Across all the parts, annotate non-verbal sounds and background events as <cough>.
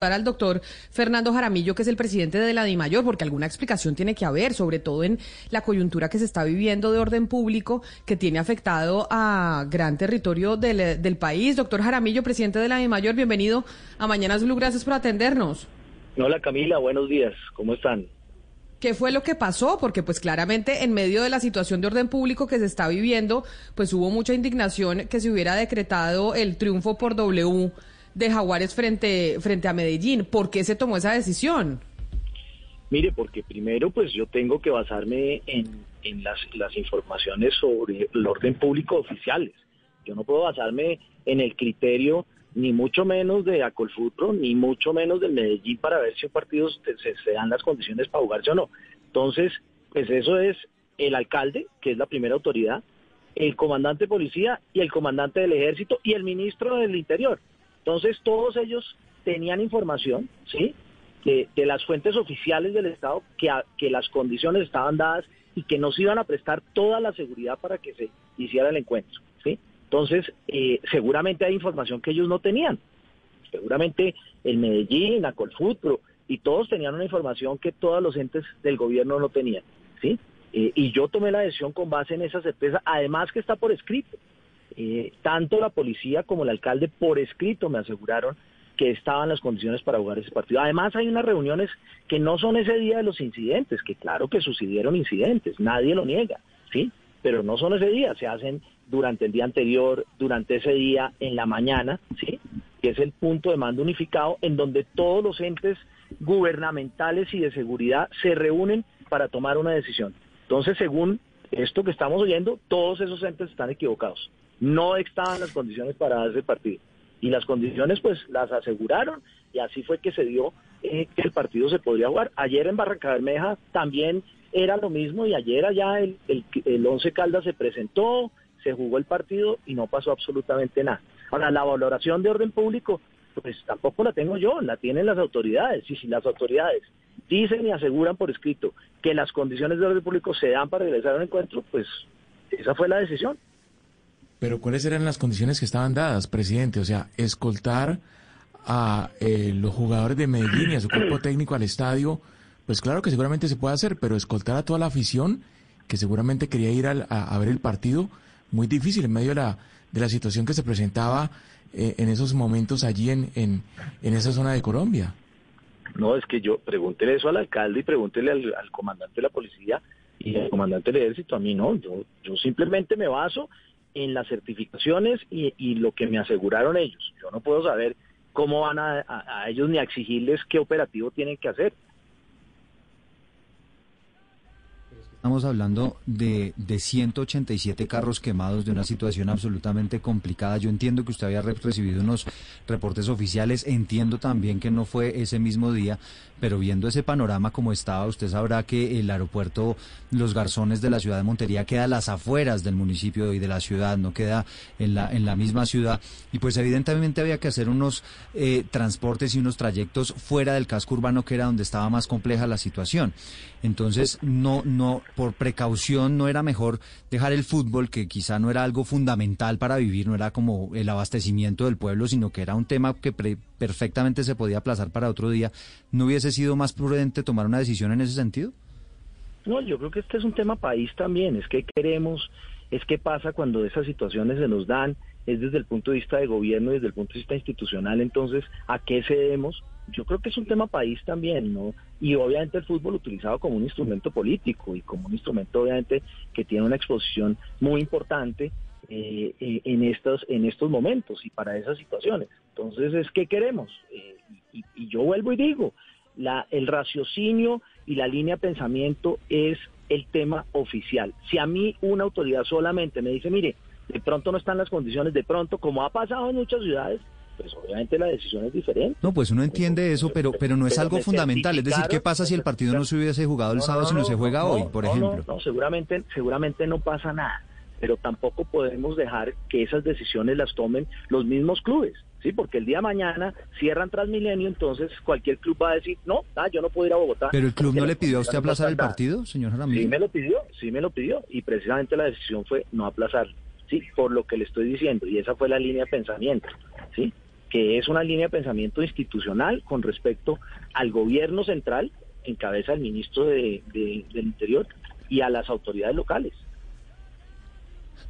al doctor Fernando Jaramillo, que es el presidente de la DIMAYOR, porque alguna explicación tiene que haber, sobre todo en la coyuntura que se está viviendo de orden público, que tiene afectado a gran territorio del, del país. Doctor Jaramillo, presidente de la DIMAYOR, bienvenido a Mañanas Blue, gracias por atendernos. Hola Camila, buenos días, ¿cómo están? ¿Qué fue lo que pasó? Porque pues claramente en medio de la situación de orden público que se está viviendo, pues hubo mucha indignación que se hubiera decretado el triunfo por W de Jaguares frente, frente a Medellín. ¿Por qué se tomó esa decisión? Mire, porque primero pues yo tengo que basarme en, en las, las informaciones sobre el orden público oficiales. Yo no puedo basarme en el criterio ni mucho menos de Acolfutro, ni mucho menos del Medellín para ver si un partido se, se, dan las condiciones para jugarse o no. Entonces, pues eso es el alcalde, que es la primera autoridad, el comandante de policía y el comandante del ejército y el ministro del interior. Entonces todos ellos tenían información, ¿sí? De, las fuentes oficiales del Estado que, que las condiciones estaban dadas y que nos iban a prestar toda la seguridad para que se hiciera el encuentro, ¿sí? Entonces, eh, seguramente hay información que ellos no tenían. Seguramente el Medellín, la Colfutro, y todos tenían una información que todos los entes del gobierno no tenían, ¿sí? Eh, y yo tomé la decisión con base en esa certeza, además que está por escrito. Eh, tanto la policía como el alcalde por escrito me aseguraron que estaban las condiciones para jugar ese partido. Además hay unas reuniones que no son ese día de los incidentes, que claro que sucedieron incidentes, nadie lo niega, ¿sí? Pero no son ese día, se hacen durante el día anterior, durante ese día, en la mañana, ¿sí? Que es el punto de mando unificado en donde todos los entes gubernamentales y de seguridad se reúnen para tomar una decisión. Entonces, según esto que estamos oyendo, todos esos entes están equivocados no estaban las condiciones para dar ese partido. Y las condiciones pues las aseguraron y así fue que se dio eh, que el partido se podría jugar. Ayer en Barranca Bermeja también era lo mismo y ayer allá el, el, el Once Caldas se presentó, se jugó el partido y no pasó absolutamente nada. Ahora, la valoración de orden público, pues tampoco la tengo yo, la tienen las autoridades. Y si las autoridades dicen y aseguran por escrito que las condiciones de orden público se dan para a un encuentro, pues esa fue la decisión. Pero ¿cuáles eran las condiciones que estaban dadas, presidente? O sea, escoltar a eh, los jugadores de Medellín y a su cuerpo <clears throat> técnico al estadio, pues claro que seguramente se puede hacer, pero escoltar a toda la afición que seguramente quería ir a, ver el partido, muy difícil en medio de la, de la situación que se presentaba eh, en esos momentos allí en, en, en, esa zona de Colombia. No, es que yo pregúntele eso al alcalde y pregúntele al, al comandante de la policía y al comandante del ejército, a mí no, yo, yo simplemente me baso en las certificaciones y, lo que me aseguraron ellos. Yo no puedo saber cómo van a, ellos ni a exigirles qué operativo tienen que hacer. Estamos hablando de, de 187 carros quemados, de una situación absolutamente complicada. Yo entiendo que usted había recibido unos reportes oficiales, entiendo también que no fue ese mismo día, pero viendo ese panorama como estaba, usted sabrá que el aeropuerto Los Garzones de la ciudad de Montería queda a las afueras del municipio y de la ciudad, no queda en la, en la misma ciudad. Y pues evidentemente había que hacer unos eh, transportes y unos trayectos fuera del casco urbano, que era donde estaba más compleja la situación. Entonces, no, no, por precaución no era mejor dejar el fútbol, que quizá no era algo fundamental para vivir, no era como el abastecimiento del pueblo, sino que era un tema que perfectamente se podía aplazar para otro día. ¿No hubiese sido más prudente tomar una decisión en ese sentido? No, yo creo que este es un tema país también, es que queremos, es que pasa cuando esas situaciones se nos dan, es desde el punto de vista de gobierno y desde el punto de vista institucional, entonces, ¿a qué cedemos? Yo creo que es un tema país también, ¿no? Y obviamente el fútbol utilizado como un instrumento político y como un instrumento obviamente que tiene una exposición muy importante eh, eh, en estos en estos momentos y para esas situaciones. Entonces, es que queremos eh, y, y, yo vuelvo y digo, la, el raciocinio y la línea de pensamiento es el tema oficial. Si a mí una autoridad solamente me dice, mire, de pronto no están las condiciones, de pronto, como ha pasado en muchas ciudades, pues obviamente la decisión es diferente. No, pues uno entiende eso, pero pero no es algo fundamental. Es decir, ¿qué pasa si el partido no se hubiese jugado el sábado, si no se juega hoy, por ejemplo? No, seguramente, seguramente no pasa nada, pero tampoco podemos dejar que esas decisiones las tomen los mismos clubes. Sí, porque el día de mañana cierran Transmilenio, entonces cualquier club va a decir, no, ah, yo no puedo ir a Bogotá. ¿Pero el club no le pidió a usted aplazar el partido, señor Jaramillo? Sí me lo pidió, sí me lo pidió, y precisamente la decisión fue no aplazarlo, sí, por lo que le estoy diciendo, y esa fue la línea de pensamiento, sí. Que es una línea de pensamiento institucional con respecto al gobierno central, en cabeza del ministro de, del Interior, y a las autoridades locales.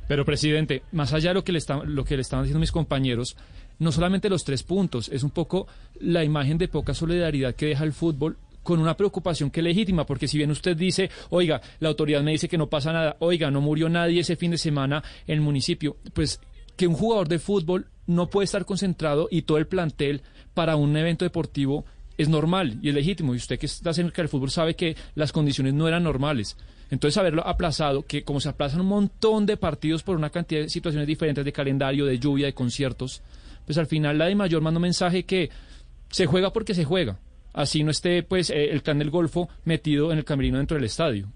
Pero, presidente, más allá de lo que le, está, lo que le estaban diciendo mis compañeros, no solamente los tres puntos, es un poco la imagen de poca solidaridad que deja el fútbol con una preocupación que es legítima, porque si bien usted dice, oiga, la autoridad me dice que no pasa nada, oiga, no murió nadie ese fin de semana en el municipio, pues que un jugador de fútbol no puede estar concentrado y todo el plantel para un evento deportivo es normal y es legítimo. Y usted que está cerca del fútbol sabe que las condiciones no eran normales. Entonces, haberlo aplazado, que como se aplazan un montón de partidos por una cantidad de situaciones diferentes de calendario, de lluvia, de conciertos, pues al final la de mayor manda un mensaje que se juega porque se juega. Así no esté pues eh, el clan del Golfo metido en el camerino dentro del estadio.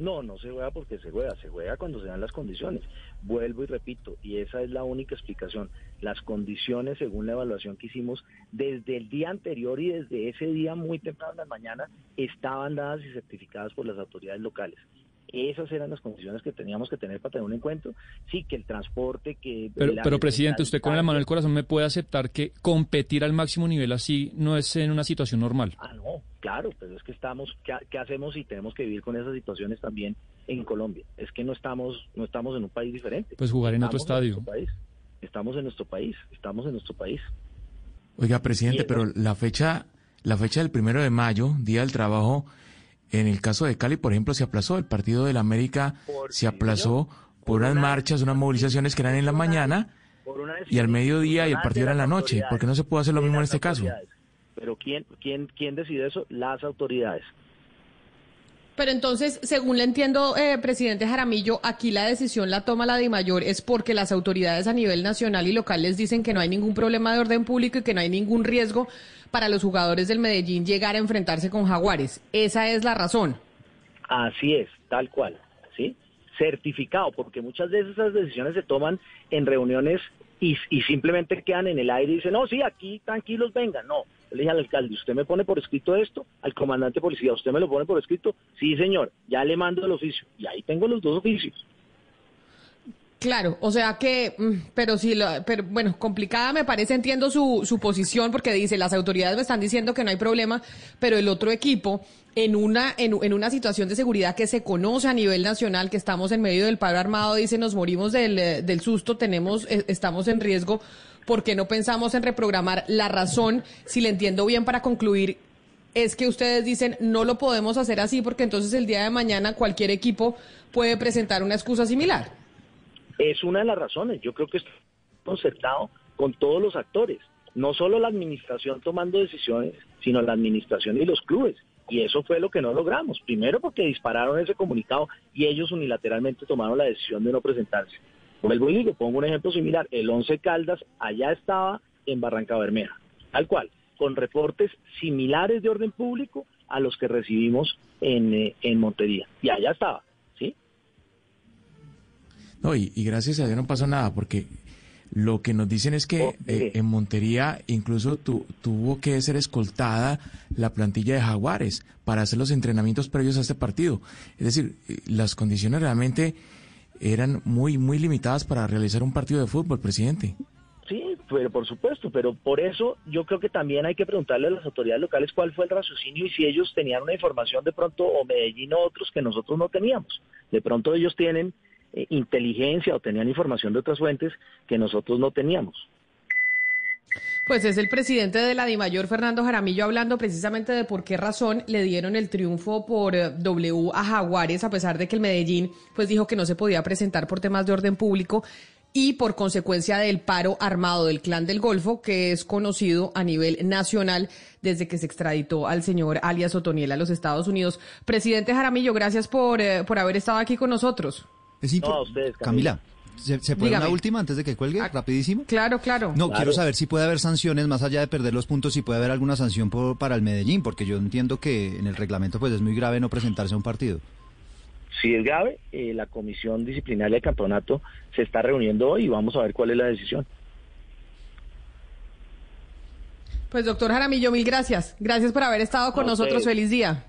No, no se juega porque se juega, se juega cuando se dan las condiciones. Vuelvo y repito, y esa es la única explicación. Las condiciones, según la evaluación que hicimos, desde el día anterior y desde ese día muy temprano en la mañana, estaban dadas y certificadas por las autoridades locales. Esas eran las condiciones que teníamos que tener para tener un encuentro. Sí, que el transporte, que... Pero, pero presidente, usted con la mano en el corazón me puede aceptar que competir al máximo nivel así no es en una situación normal. Ah, no, claro, pero es que estamos, ¿qué, hacemos si tenemos que vivir con esas situaciones también en Colombia? Es que no estamos, no estamos en un país diferente. Pues jugar en otro estadio. país. Estamos en nuestro país, estamos en nuestro país. Oiga, presidente, pero la fecha, la fecha del primero de mayo, Día del Trabajo, en el caso de Cali, por ejemplo, se aplazó. El partido de la América se aplazó por, unas marchas, unas movilizaciones que eran en la mañana y al mediodía y el partido era en la noche. ¿Por qué no se puede hacer lo mismo en este caso? Pero ¿quién, quién, quién decide eso? Las autoridades. Pero entonces, según le entiendo, eh, presidente Jaramillo, aquí la decisión la toma la de mayor es porque las autoridades a nivel nacional y local les dicen que no hay ningún problema de orden público y que no hay ningún riesgo para los jugadores del Medellín llegar a enfrentarse con Jaguares. Esa es la razón. Así es, tal cual, ¿sí? Certificado, porque muchas veces esas decisiones se toman en reuniones y, simplemente quedan en el aire y dicen, no, sí, aquí tranquilos vengan. No, le dije al alcalde, ¿usted me pone por escrito esto? Al comandante policía, ¿usted me lo pone por escrito? Sí, señor, ya le mando el oficio. Y ahí tengo los dos oficios. Claro, o sea que, mm, pero sí, pero bueno, complicada me parece, entiendo su, su posición porque dice, las autoridades me están diciendo que no hay problema, pero el otro equipo, en una, en, en, una situación de seguridad que se conoce a nivel nacional, que estamos en medio del paro armado, dice, nos morimos del, eh, del susto, tenemos, eh, estamos en riesgo, ¿por qué no pensamos en reprogramar? La razón, si le entiendo bien para concluir, es que ustedes dicen, no lo podemos hacer así porque entonces el día de mañana cualquier equipo puede presentar una excusa similar es una de las razones. Yo creo que está concertado con todos los actores, no solo la administración tomando decisiones, sino la administración y los clubes. Y eso fue lo que no logramos. Primero porque dispararon ese comunicado y ellos unilateralmente tomaron la decisión de no presentarse. Vuelvo y digo, pongo un ejemplo similar. El Once Caldas allá estaba en Barranca Bermeja, tal cual, con reportes similares de orden público a los que recibimos en, eh, en Montería. Y allá estaba. No, y, gracias a Dios no pasó nada, porque lo que nos dicen es que eh, en Montería incluso tuvo que ser escoltada la plantilla de Jaguares para hacer los entrenamientos previos a este partido. Es decir, eh, las condiciones realmente eran muy, muy limitadas para realizar un partido de fútbol, presidente. Sí, pero por supuesto, pero por eso yo creo que también hay que preguntarle a las autoridades locales cuál fue el raciocinio y si ellos tenían una información de pronto, o Medellín o otros que nosotros no teníamos. De pronto ellos tienen eh, inteligencia o tenían información de otras fuentes que nosotros no teníamos. Pues es el presidente de la DIMAYOR, Fernando Jaramillo, hablando precisamente de por qué razón le dieron el triunfo por eh, W a Jaguares, a pesar de que el Medellín pues dijo que no se podía presentar por temas de orden público y por consecuencia del paro armado del Clan del Golfo, que es conocido a nivel nacional desde que se extraditó al señor alias Otoniel a los Estados Unidos. Presidente Jaramillo, gracias por, eh, por haber estado aquí con nosotros. Es no, ustedes, Camila. ¿Se, puede una última antes de que cuelgue? Ah, rapidísimo. Claro, claro. No, quiero saber si puede haber sanciones, más allá de perder los puntos, si puede haber alguna sanción por, para el Medellín, porque yo entiendo que en el reglamento pues es muy grave no presentarse a un partido. Si es grave, eh, la comisión disciplinaria del campeonato se está reuniendo hoy y vamos a ver cuál es la decisión. Pues doctor Jaramillo, mil gracias. Gracias por haber estado con nosotros. Feliz día.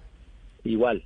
Igual.